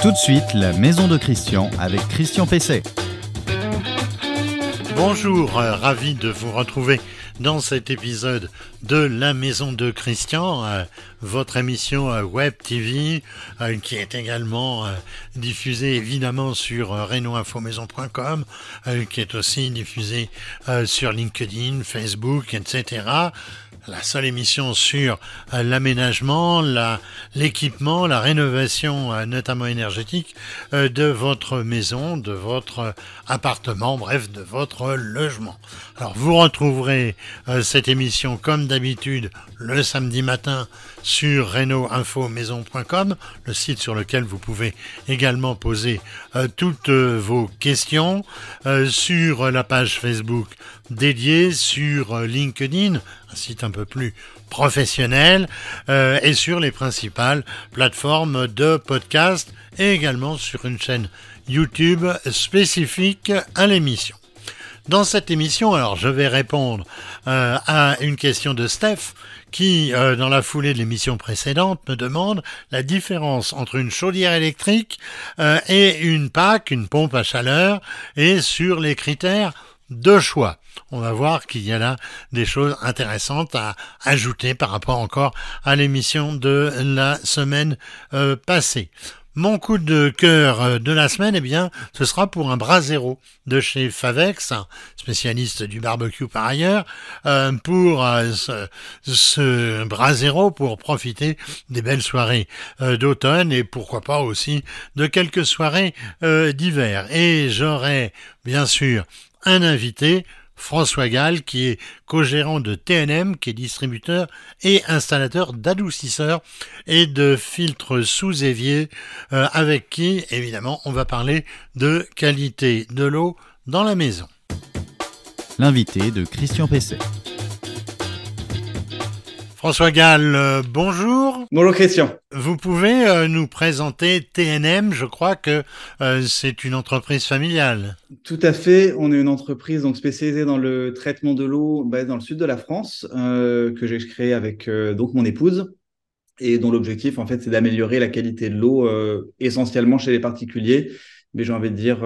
Tout de suite, la maison de Christian avec Christian Pesset. Bonjour, euh, ravi de vous retrouver dans cet épisode de La Maison de Christian, euh, votre émission euh, web TV qui est également diffusée évidemment sur renoinfomaison.com, qui est aussi diffusée sur LinkedIn, Facebook, etc la seule émission sur euh, l'aménagement, l'équipement, la, rénovation, euh, notamment énergétique, euh, de votre maison, de votre appartement, bref, de votre logement. Alors vous retrouverez cette émission comme d'habitude le samedi matin sur reno-info-maison.com, le site sur lequel vous pouvez également poser toutes vos questions, sur la page Facebook dédiée, sur LinkedIn, un site un peu plus professionnel, euh, et sur les principales plateformes de podcast et également sur une chaîne YouTube spécifique à l'émission. Dans cette émission, alors je vais répondre euh, à une question de Steph qui, euh, dans la foulée de l'émission précédente, me demande la différence entre une chaudière électrique et une PAC, une pompe à chaleur, et sur les critères de choix. On va voir qu'il y a là des choses intéressantes à ajouter par rapport encore à l'émission de la semaine euh, passée. Mon coup de cœur euh, de la semaine, eh bien, ce sera pour un Brasero de chez Favex, spécialiste du barbecue par ailleurs, euh, pour ce, ce Brasero pour profiter des belles soirées d'automne et pourquoi pas aussi de quelques soirées d'hiver. Et j'aurai bien sûr un invité, François Gall, qui est co-gérant de TNM, qui est distributeur et installateur d'adoucisseurs et de filtres sous évier, euh, avec qui, évidemment, on va parler de qualité de l'eau dans la maison. L'invité de Christian Pesset. François Gall, euh, bonjour. Bonjour Christian. Vous pouvez euh, nous présenter TNM, je crois que euh, c'est une entreprise familiale. Tout à fait, on est une entreprise donc spécialisée dans le traitement de l'eau bah, dans le sud de la France que j'ai créé avec donc mon épouse et dont l'objectif en fait c'est d'améliorer la qualité de l'eau essentiellement chez les particuliers, mais j'ai envie de dire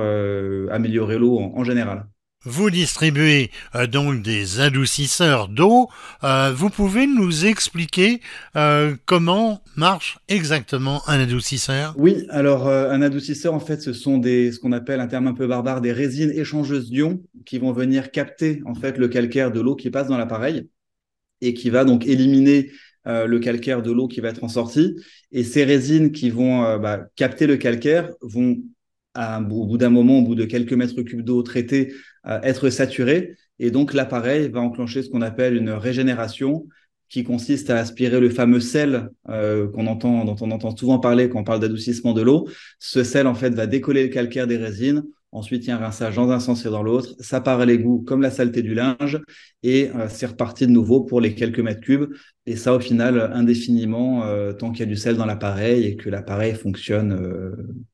améliorer l'eau en général. Vous distribuez euh, donc des adoucisseurs d'eau. Euh, vous pouvez nous expliquer euh, comment marche exactement un adoucisseur? Oui, alors un adoucisseur, en fait, ce sont des, ce qu'on appelle un terme un peu barbare, des résines échangeuses d'ions qui vont venir capter en fait le calcaire de l'eau qui passe dans l'appareil et qui va donc éliminer le calcaire de l'eau qui va être en sortie. Et ces résines qui vont bah, capter le calcaire vont au bout d'un moment, au bout de quelques mètres cubes d'eau traitée, être saturé. Et donc, l'appareil va enclencher ce qu'on appelle une régénération qui consiste à aspirer le fameux sel euh, qu'on entend, dont on entend souvent parler quand on parle d'adoucissement de l'eau. Ce sel, en fait, va décoller le calcaire des résines. Ensuite, il y a un rinçage dans un sens et dans l'autre. Ça part à l'égout comme la saleté du linge et euh, c'est reparti de nouveau pour les quelques mètres cubes. Et ça, au final, indéfiniment, euh, tant qu'il y a du sel dans l'appareil et que l'appareil fonctionne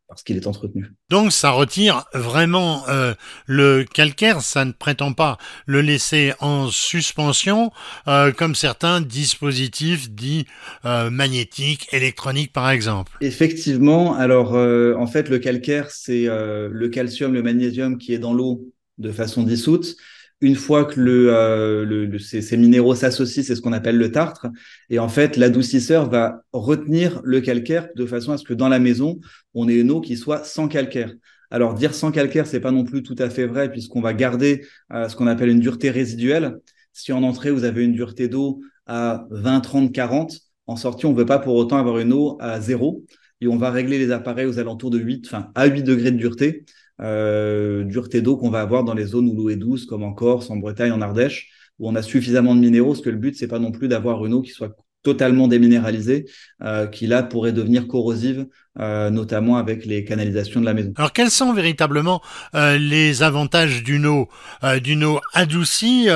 parce qu'il est entretenu. Donc ça retire vraiment euh, le calcaire, ça ne prétend pas le laisser en suspension euh, comme certains dispositifs dits euh, magnétiques, électroniques par exemple. Effectivement, alors en fait le calcaire c'est le calcium, le magnésium qui est dans l'eau de façon dissoute une fois que le, euh, ces, minéraux s'associent, c'est ce qu'on appelle le tartre. Et en fait, l'adoucisseur va retenir le calcaire de façon à ce que dans la maison, on ait une eau qui soit sans calcaire. Alors dire sans calcaire, c'est pas non plus tout à fait vrai puisqu'on va garder euh, ce qu'on appelle une dureté résiduelle. Si en entrée vous avez une dureté d'eau à 20, 30, 40, en sortie on ne veut pas pour autant avoir une eau à zéro et on va régler les appareils aux alentours de 8, enfin à 8 degrés de dureté euh, dureté d'eau qu'on va avoir dans les zones où l'eau est douce, comme en Corse, en Bretagne, en Ardèche, où on a suffisamment de minéraux, parce que le but, c'est pas non plus d'avoir une eau qui soit totalement déminéralisée, euh, qui là pourrait devenir corrosive, euh, notamment avec les canalisations de la maison. Alors quels sont véritablement euh, les avantages d'une eau, euh, d'une eau adoucie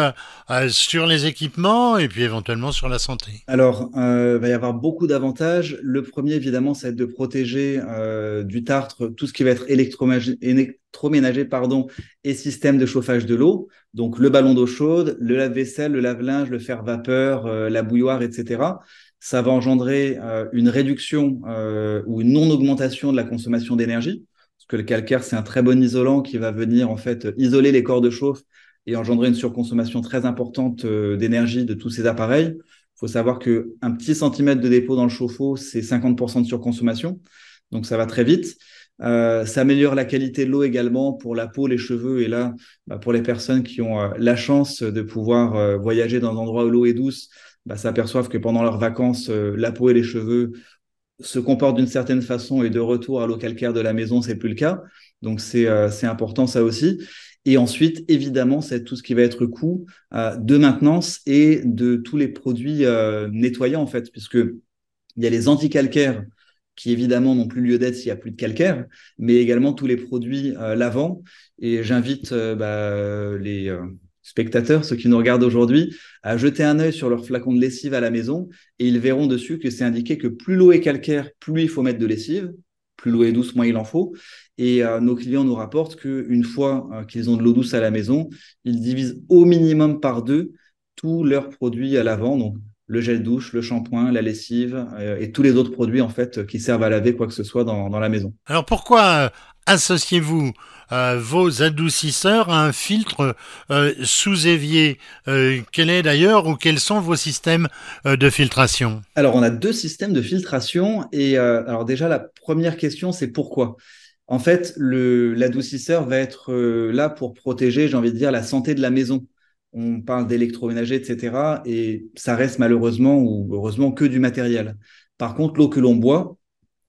sur les équipements et puis éventuellement sur la santé? Alors il va y avoir beaucoup d'avantages. Le premier évidemment, c'est de protéger du tartre tout ce qui va être électroménager pardon, et système de chauffage de l'eau. Donc le ballon d'eau chaude, le lave-vaisselle, le lave-linge, le fer vapeur, la bouilloire, etc. ça va engendrer une réduction ou une non-augmentation de la consommation d'énergie, parce que le calcaire, c'est un très bon isolant qui va venir en fait isoler les corps de chauffe et engendrer une surconsommation très importante d'énergie de tous ces appareils. Il faut savoir qu'un petit centimètre de dépôt dans le chauffe-eau, c'est 50% de surconsommation, donc ça va très vite. Euh, ça améliore la qualité de l'eau également pour la peau, les cheveux. Et là, bah, pour les personnes qui ont euh, la chance de pouvoir euh, voyager dans un endroit où l'eau est douce, bah, s'aperçoivent que pendant leurs vacances, la peau et les cheveux se comportent d'une certaine façon et de retour à l'eau calcaire de la maison, c'est plus le cas. Donc c'est important ça aussi. Et ensuite, évidemment, c'est tout ce qui va être coût de maintenance et de tous les produits nettoyants en fait, puisque il y a les anticalcaires qui évidemment n'ont plus lieu d'être s'il n'y a plus de calcaire, mais également tous les produits euh, lavants. Et j'invite euh, bah, les euh, spectateurs, ceux qui nous regardent aujourd'hui, à jeter un œil sur leur flacon de lessive à la maison et ils verront dessus que c'est indiqué que plus l'eau est calcaire, plus il faut mettre de lessive. Plus l'eau est douce, moins il en faut. Et nos clients nous rapportent qu'une fois qu'ils ont de l'eau douce à la maison, ils divisent au minimum par deux tous leurs produits à l'avant. Donc, le gel douche, le shampoing, la lessive euh, et tous les autres produits en fait qui servent à laver quoi que ce soit dans, la maison. Alors pourquoi euh, associez-vous euh, vos adoucisseurs à un filtre sous évier Quel est d'ailleurs ou quels sont vos systèmes de filtration? Alors on a deux systèmes de filtration et alors déjà la première question c'est pourquoi? En fait, l'adoucisseur va être là pour protéger, j'ai envie de dire, la santé de la maison on parle d'électroménager, etc. Et ça reste malheureusement ou heureusement que du matériel. Par contre, l'eau que l'on boit,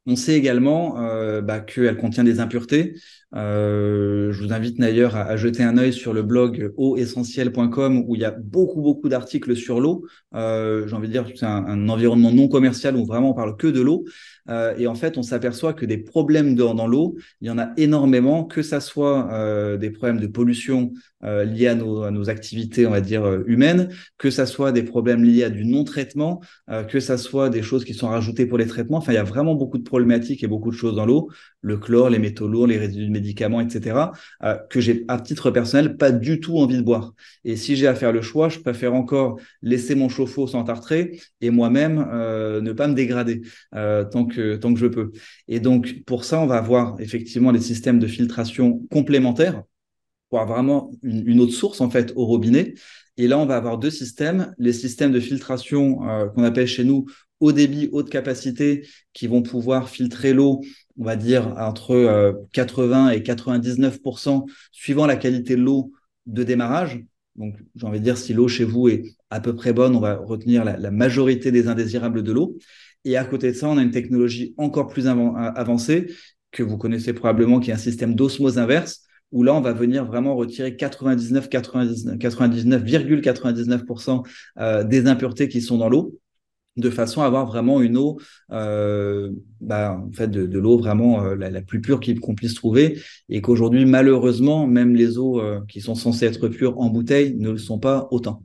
on sait également euh, bah, qu'elle contient des impuretés. Euh, je vous invite d'ailleurs à, jeter un œil sur le blog eauessentiel.com où il y a beaucoup beaucoup d'articles sur l'eau. Euh, J'ai envie de dire c'est un, un, environnement non commercial où vraiment on parle que de l'eau. Euh, et en fait, on s'aperçoit que des problèmes dans, dans l'eau, il y en a énormément, que ça soit euh, des problèmes de pollution euh, liés à nos, à nos, activités, on va dire, humaines, que ça soit des problèmes liés à du non-traitement, que ça soit des choses qui sont rajoutées pour les traitements. Enfin, il y a vraiment beaucoup de problématiques et beaucoup de choses dans l'eau, le chlore, les métaux lourds, les résidus de médicaments, etc., que j'ai, à titre personnel, pas du tout envie de boire. Et si j'ai à faire le choix, je préfère encore laisser mon chauffe-eau s'entartrer et moi-même ne pas me dégrader tant que tant que je peux. Et donc, pour ça, on va avoir effectivement des systèmes de filtration complémentaires pour avoir vraiment une, autre source, en fait, au robinet. Et là, on va avoir deux systèmes. Les systèmes de filtration euh, qu'on appelle chez nous haut débit, haute capacité, qui vont pouvoir filtrer l'eau, on va dire, entre 80 euh, et 99% suivant la qualité de l'eau de démarrage. Donc, j'ai envie de dire, si l'eau chez vous est à peu près bonne, on va retenir la majorité des indésirables de l'eau. Et à côté de ça, on a une technologie encore plus avancée que vous connaissez probablement, qui est un système d'osmose inverse, où là, on va venir vraiment retirer 99, 99,99% euh, des impuretés qui sont dans l'eau, de façon à avoir vraiment une eau, euh, bah, en fait, de, l'eau vraiment euh, la, plus pure qu'on puisse trouver, et qu'aujourd'hui, malheureusement, même les eaux qui sont censées être pures en bouteille ne le sont pas autant.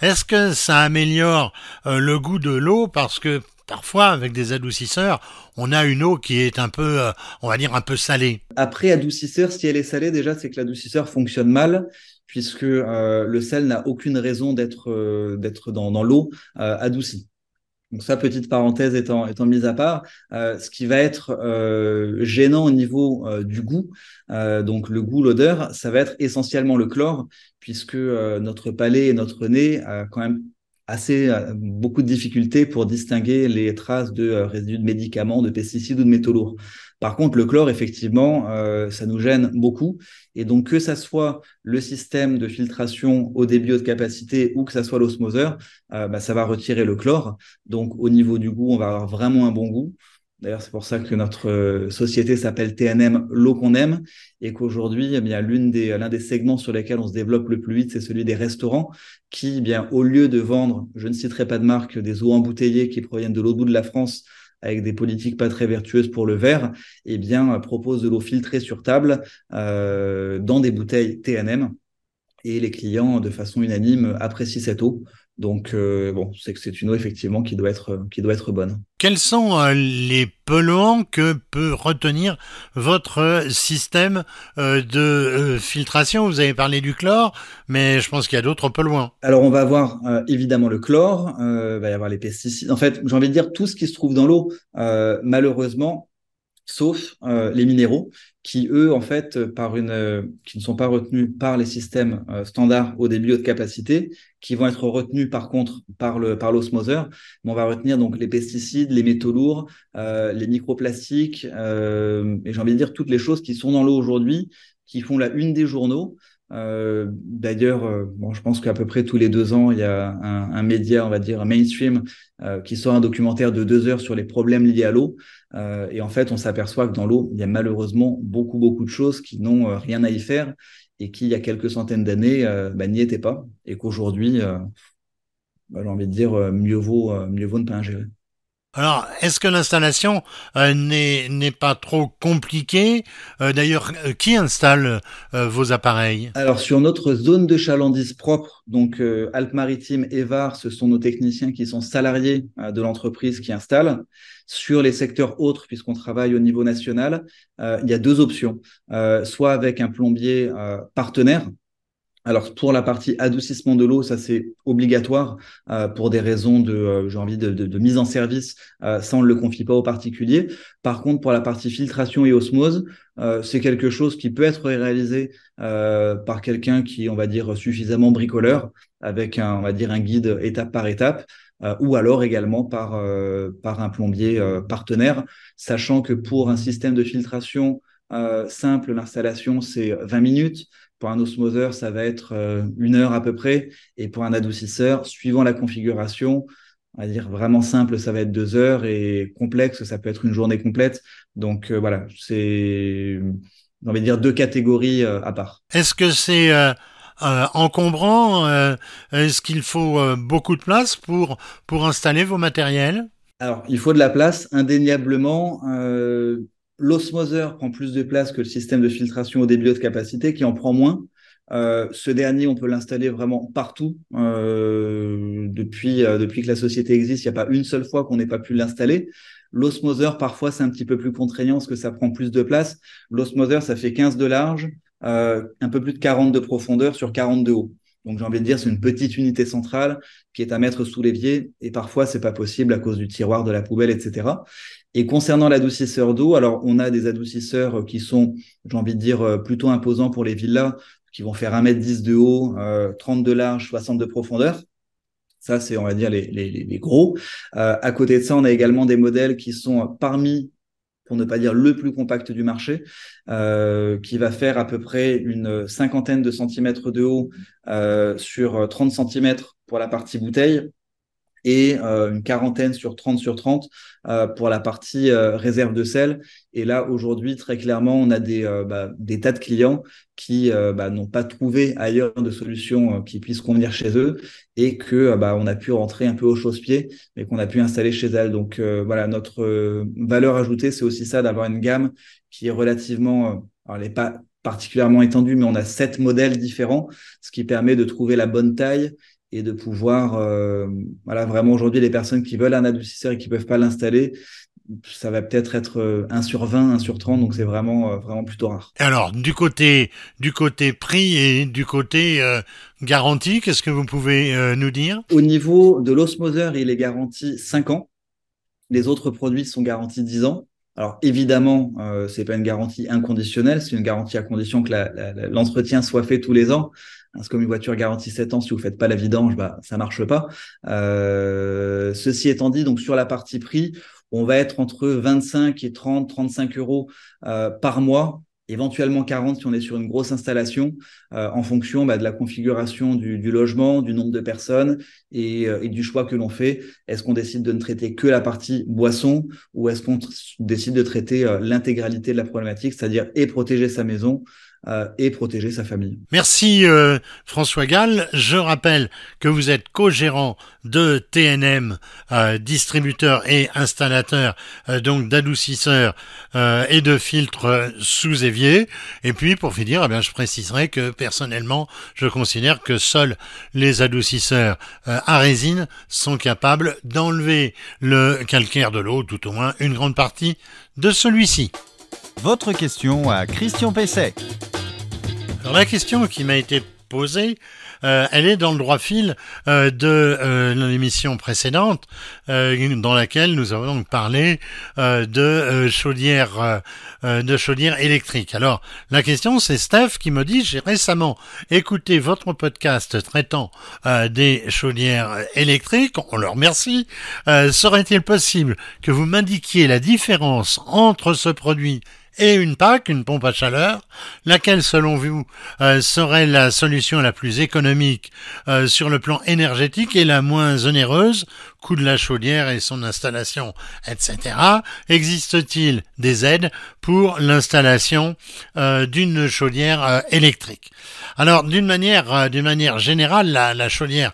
Est-ce que ça améliore le goût de l'eau? Parce que parfois, avec des adoucisseurs, on a une eau qui est un peu, euh, on va dire, un peu salée. Après, adoucisseur, si elle est salée, déjà, c'est que l'adoucisseur fonctionne mal, puisque euh, le sel n'a aucune raison d'être euh, d'être dans, dans l'eau adoucie. Donc ça, petite parenthèse étant, mise à part, ce qui va être gênant au niveau du goût, donc le goût, l'odeur, ça va être essentiellement le chlore, puisque notre palais et notre nez quand même assez euh, beaucoup de difficultés pour distinguer les traces de euh, résidus de médicaments, de pesticides ou de métaux lourds. Par contre, le chlore, effectivement, euh, ça nous gêne beaucoup. Et donc, que ça soit le système de filtration au débit haute capacité ou que ça soit l'osmoseur, bah, ça va retirer le chlore. Donc, au niveau du goût, on va avoir vraiment un bon goût. D'ailleurs, c'est pour ça que notre euh, société s'appelle TNM, l'eau qu'on aime, et qu'aujourd'hui, eh bien, l'une des, l'un des segments sur lesquels on se développe le plus vite, c'est celui des restaurants, qui, eh bien, au lieu de vendre, je ne citerai pas de marque, des eaux embouteillées qui proviennent de l'autre bout de la France, avec des politiques pas très vertueuses pour le verre, eh bien, propose de l'eau filtrée sur table euh, dans des bouteilles TNM. Et les clients, de façon unanime, apprécient cette eau Donc bon, c'est que c'est une eau effectivement qui doit être qui doit être bonne. Quels sont les polluants que peut retenir votre système de filtration? Vous avez parlé du chlore, mais je pense qu'il y a d'autres polluants. Alors on va avoir évidemment le chlore, il va y avoir les pesticides. En fait, j'ai envie de dire tout ce qui se trouve dans l'eau. malheureusement, sauf euh, les minéraux qui eux en fait par une euh, qui ne sont pas retenus par les systèmes euh, standards au début de capacité qui vont être retenus par contre par le par l'osmoseur on va retenir donc les pesticides les métaux lourds les microplastiques et j'ai envie de dire toutes les choses qui sont dans l'eau aujourd'hui qui font la une des journaux euh, D'ailleurs, euh, bon, je pense qu'à peu près tous les deux ans, il y a un, média, on va dire, un mainstream, euh, qui sort un documentaire de deux heures sur les problèmes liés à l'eau. Et en fait, on s'aperçoit que dans l'eau, il y a malheureusement beaucoup, beaucoup de choses qui n'ont rien à y faire et qui, il y a quelques centaines d'années, bah, n'y étaient pas. Et qu'aujourd'hui, bah, j'ai envie de dire, mieux vaut, mieux vaut ne pas ingérer. Alors, est-ce que l'installation euh, n'est pas trop compliquée? Euh, D'ailleurs, euh, qui installe vos appareils? Alors, sur notre zone de chalandise propre, donc Alpes-Maritimes et Var, ce sont nos techniciens qui sont salariés de l'entreprise qui installent. Sur les secteurs autres, puisqu'on travaille au niveau national, il y a deux options. soit avec un plombier partenaire, alors pour la partie adoucissement de l'eau, ça c'est obligatoire euh, pour des raisons de, euh, j'ai envie de, de, mise en service. Euh, ça on ne le confie pas aux particuliers. Par contre pour la partie filtration et osmose, c'est quelque chose qui peut être réalisé par quelqu'un qui, on va dire, suffisamment bricoleur, avec un, on va dire, un guide étape par étape. ou alors également par, par un plombier partenaire, sachant que pour un système de filtration simple, l'installation c'est 20 minutes. Pour un osmoseur, ça va être euh, une heure à peu près. Et pour un adoucisseur, suivant la configuration, on va dire vraiment simple, ça va être deux heures et complexe, ça peut être une journée complète. Donc euh, voilà, c'est, on va dire deux catégories euh, à part. Est-ce que c'est encombrant Est-ce qu'il faut beaucoup de place pour pour installer vos matériels? Alors, il faut de la place, indéniablement. L'osmoseur prend plus de place que le système de filtration au début de capacité qui en prend moins. Euh, ce dernier, on peut l'installer vraiment partout. Euh, depuis, euh, depuis que la société existe, il n'y a pas une seule fois qu'on n'ait pas pu l'installer. L'osmoseur, parfois, c'est un petit peu plus contraignant parce que ça prend plus de place. L'osmoseur, ça fait 15 de large, un peu plus de 40 de profondeur sur 40 de haut. Donc j'ai envie de dire, c'est une petite unité centrale qui est à mettre sous l'évier et parfois c'est pas possible à cause du tiroir, de la poubelle, etc. Et concernant l'adoucisseur d'eau, alors on a des adoucisseurs qui sont, j'ai envie de dire, euh, plutôt imposants pour les villas, qui vont faire 1m10 de haut, 30 euh, de large, 60 de profondeur. Ça, c'est, on va dire, les, gros. Euh, à côté de ça, on a également des modèles qui sont parmi pour ne pas dire le plus compact du marché, euh, qui va faire à peu près une cinquantaine de centimètres de haut euh, sur 30 centimètres pour la partie bouteille et euh, une quarantaine sur 30 sur 30 euh, pour la partie euh, réserve de sel. Et là, aujourd'hui, très clairement, on a des, bah, tas de clients qui bah, n'ont pas trouvé ailleurs de solution qui puisse convenir chez eux et que bah, on a pu rentrer un peu au chausse-pied, mais qu'on a pu installer chez elles. Donc voilà, notre valeur ajoutée, c'est aussi ça d'avoir une gamme qui est relativement, elle n'est pas particulièrement étendue, mais on a sept modèles différents, ce qui permet de trouver la bonne taille et de pouvoir, euh, voilà, vraiment aujourd'hui, les personnes qui veulent un adoucisseur et qui peuvent pas l'installer, ça va peut-être être 1 euh, sur 20, 1 sur 30, donc c'est vraiment, euh, vraiment plutôt rare. Alors, du côté, du côté prix et du côté garantie, qu'est-ce que vous pouvez nous dire? Au niveau de l'osmoseur, il est garanti 5 ans. Les autres produits sont garantis 10 ans. Alors évidemment, euh, c'est pas une garantie inconditionnelle, c'est une garantie à condition que l'entretien soit fait tous les ans. C'est comme une voiture garantie 7 ans, si vous faites pas la vidange, bah ça marche pas. Euh, ceci étant dit, donc sur la partie prix, on va être entre 25 et 30, 35 euros euh, par mois éventuellement 40 si on est sur une grosse installation, euh, en fonction bah, de la configuration du, logement, du nombre de personnes euh, et, du choix que l'on fait. Est-ce qu'on décide de ne traiter que la partie boisson ou est-ce qu'on décide de traiter l'intégralité de la problématique, c'est-à-dire et protéger sa maison euh, et protéger sa famille. Merci François Gall. Je rappelle que vous êtes co-gérant de TNM, distributeur et installateur donc d'adoucisseurs et de filtres sous évier. Et puis pour finir, eh je préciserai que personnellement, je considère que seuls les adoucisseurs à résine sont capables d'enlever le calcaire de l'eau, tout au moins une grande partie de celui-ci. Votre question à Christian Pesset. Alors la question qui m'a été posée, euh, elle est dans le droit fil euh, de euh, l'émission précédente, dans laquelle nous avons donc parlé de chaudières, de chaudières électriques. Alors la question, c'est Steph qui me dit j'ai récemment écouté votre podcast traitant des chaudières électriques. On leur remercie. Serait-il possible que vous m'indiquiez la différence entre ce produit et une PAC, une pompe à chaleur, laquelle selon vous euh, serait la solution la plus économique euh, sur le plan énergétique et la moins onéreuse, coût de la chaudière et son installation, etc. Existe-t-il des aides pour l'installation euh, d'une chaudière électrique? Alors d'une manière, d'une manière générale, la, chaudière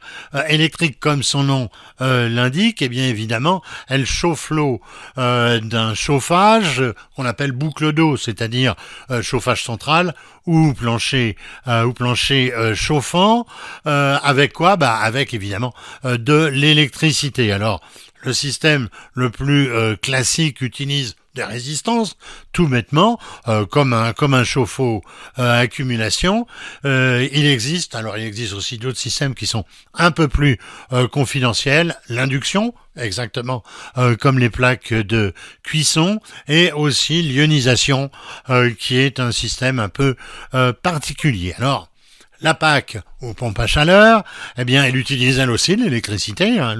électrique, comme son nom l'indique, eh bien évidemment, elle chauffe l'eau d'un chauffage qu'on appelle boucle d'eau, c'est-à-dire euh, chauffage central ou plancher euh, ou plancher euh, chauffant, avec quoi? Bah avec évidemment de l'électricité. Alors le système le plus classique utilise des résistances, tout bêtement, euh, comme un comme un chauffe-eau à accumulation. Euh, il existe, alors il existe aussi d'autres systèmes qui sont un peu plus euh, confidentiels, l'induction, exactement comme les plaques de cuisson, et aussi l'ionisation, qui est un système un peu particulier. Alors la PAC ou pompe à chaleur, eh bien, elle utilise elle aussi l'électricité. Hein,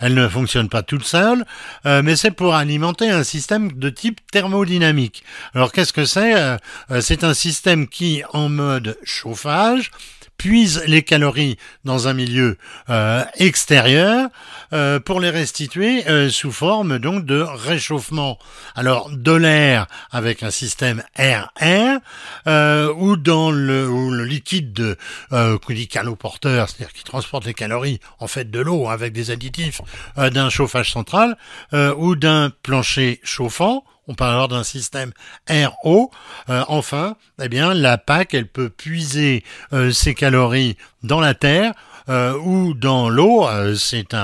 elle, ne fonctionne pas toute seule, euh, mais c'est pour alimenter un système de type thermodynamique. Alors, qu'est-ce que c'est? Euh, euh, C'est un système qui, en mode chauffage, puise les calories dans un milieu euh, extérieur euh, pour les restituer euh, sous forme donc de réchauffement. Alors de l'air avec un système air-air ou dans le, liquide de euh, dit caloporteur, c'est-à-dire qui transporte les calories en fait de l'eau avec des additifs d'un chauffage central ou d'un plancher chauffant on parle alors d'un système RO. Euh, enfin, eh bien, la PAC, elle peut puiser euh, ses calories dans la terre euh, ou dans l'eau. c'est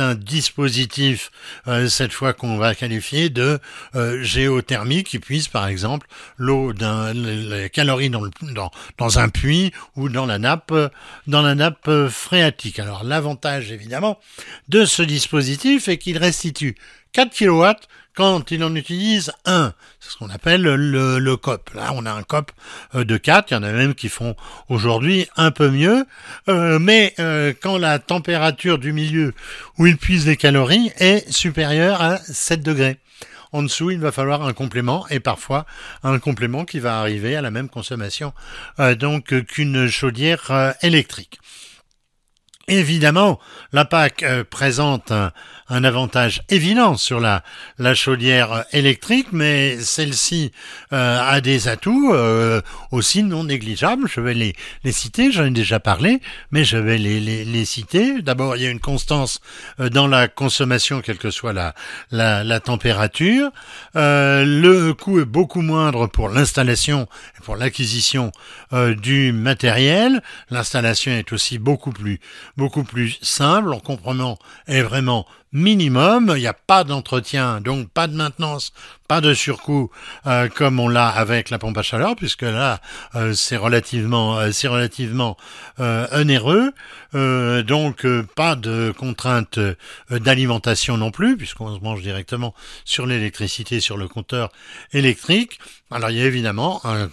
un dispositif cette fois qu'on va qualifier de géothermique qui puise par exemple l'eau d'un les calories dans, un puits ou dans la nappe dans la nappe phréatique. Alors l'avantage évidemment de ce dispositif est qu'il restitue 4 kW quand il en utilise un. C'est ce qu'on appelle le, COP. Là, on a un COP euh, de 4, il y en a même qui font aujourd'hui un peu mieux, euh, mais euh, quand la température du milieu où il puise les calories est supérieure à 7 degrés. En dessous, il va falloir un complément et parfois un complément qui va arriver à la même consommation donc qu'une chaudière électrique. Évidemment, la PAC présente un, un avantage évident sur la, chaudière électrique, mais celle-ci euh, a des atouts euh, aussi non négligeables. Je vais les, citer, j'en ai déjà parlé, mais je vais les, citer. D'abord, il y a une constance euh, dans la consommation, quelle que soit la température. le coût est beaucoup moindre pour l'installation et pour l'acquisition du matériel. L'installation est aussi beaucoup plus, beaucoup plus simple. En comprenant est vraiment minimum. Il n'y a pas d'entretien, donc pas de maintenance, pas de surcoût euh, comme on l'a avec la pompe à chaleur, puisque là euh, c'est relativement, euh, c'est relativement onéreux. donc pas de contrainte d'alimentation non plus, puisqu'on se mange directement sur l'électricité, sur le compteur électrique. Alors il y a évidemment un,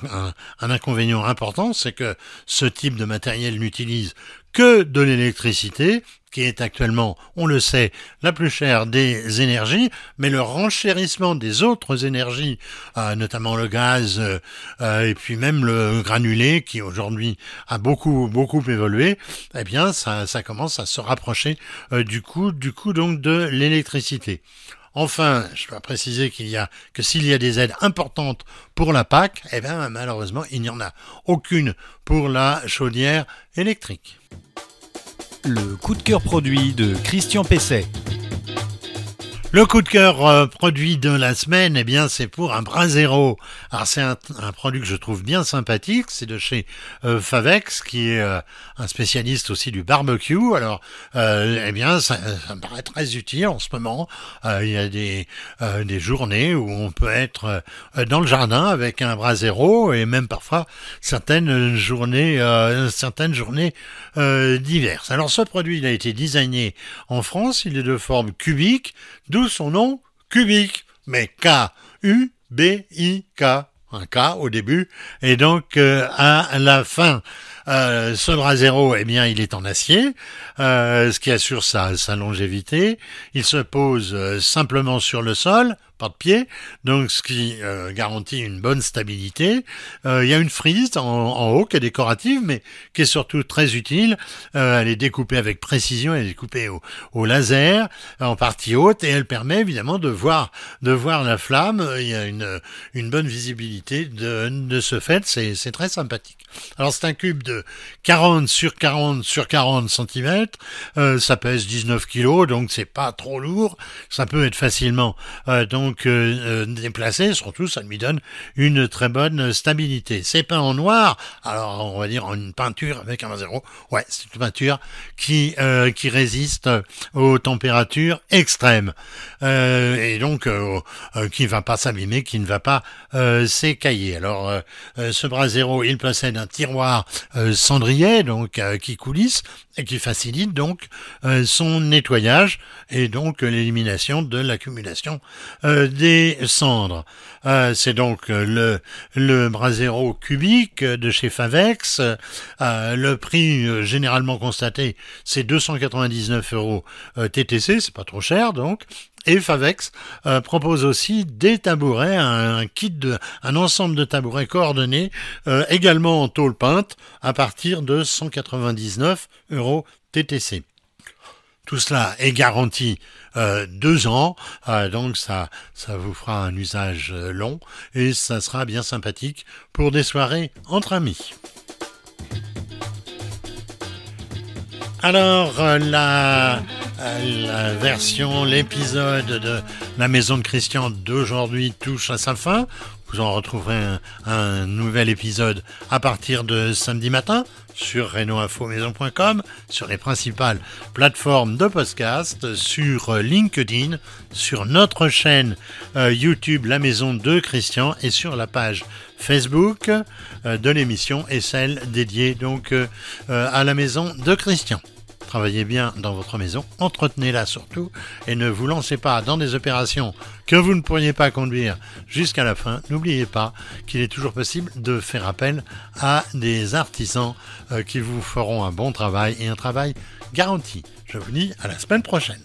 un inconvénient important, c'est que ce type de matériel n'utilise que de l'électricité, qui est actuellement, on le sait, la plus chère des énergies, mais le renchérissement des autres énergies, euh, notamment le gaz euh, euh, et puis même le granulé, qui aujourd'hui a beaucoup beaucoup évolué, eh bien ça, ça commence à se rapprocher du coût du coût donc de l'électricité. Enfin, je dois préciser qu'il y a que s'il y a des aides importantes pour la PAC, eh bien malheureusement il n'y en a aucune pour la chaudière électrique. Le coup de cœur produit de Christian Pesset. Le coup de cœur euh, produit de la semaine, eh bien, c'est pour un Brasero. Alors, c'est un, produit que je trouve bien sympathique. C'est de chez euh, Favex, qui est euh, un spécialiste aussi du barbecue. Alors, eh bien, ça, ça, me paraît très utile en ce moment. il y a des, des journées où on peut être dans le jardin avec un Brasero et même parfois certaines journées, certaines journées diverses. Alors, ce produit, il a été designé en France. Il est de forme cubique, son nom cubique, mais K-U-B-I-K, un K au début, et donc euh, à la fin. Euh, ce brasero, eh bien, il est en acier, euh, ce qui assure sa, sa longévité. Il se pose euh, simplement sur le sol, pas de pied, donc ce qui euh, garantit une bonne stabilité. Euh, il y a une frise en, haut qui est décorative, mais qui est surtout très utile. Euh, elle est découpée avec précision, elle est découpée au, laser en partie haute et elle permet évidemment de voir de voir la flamme. Il y a une, bonne visibilité de, de ce fait, c'est très sympathique. Alors c'est un cube de 40 sur 40 sur 40 cm, ça pèse 19 kg, donc c'est pas trop lourd. Ça peut être facilement donc donc euh, euh, surtout ça lui donne une très bonne stabilité. C'est peint en noir, alors on va dire en une peinture avec un 0. Ouais, c'est une peinture qui euh, qui résiste aux températures extrêmes et donc qui ne va pas s'abîmer, qui ne va pas s'écailler. Alors ce bras zéro, il possède un tiroir cendrier donc qui coulisse et qui facilite donc son nettoyage et donc l'élimination de l'accumulation des cendres. Euh, c'est donc le, le Brasero cubique de chez Favex. Euh, le prix euh, généralement constaté, c'est 299 euros TTC, c'est pas trop cher donc. Et Favex propose aussi des tabourets, un, kit de, un ensemble de tabourets coordonnés, également en tôle peinte, à partir de 199 euros TTC. Tout cela est garanti euh, deux ans, euh, donc ça, ça vous fera un usage euh, long et ça sera bien sympathique pour des soirées entre amis. Alors la, la version, l'épisode de la maison de Christian d'aujourd'hui touche à sa fin. Vous en retrouverez un, nouvel épisode à partir de samedi matin sur renoinfomaison.com, sur les principales plateformes de podcast, sur LinkedIn, sur notre chaîne euh, YouTube La Maison de Christian et sur la page Facebook euh, de l'émission et celle dédiée donc euh, à la maison de Christian. Travaillez bien dans votre maison, entretenez-la surtout et ne vous lancez pas dans des opérations que vous ne pourriez pas conduire jusqu'à la fin. N'oubliez pas qu'il est toujours possible de faire appel à des artisans euh, qui vous feront un bon travail et un travail garanti. Je vous dis à la semaine prochaine.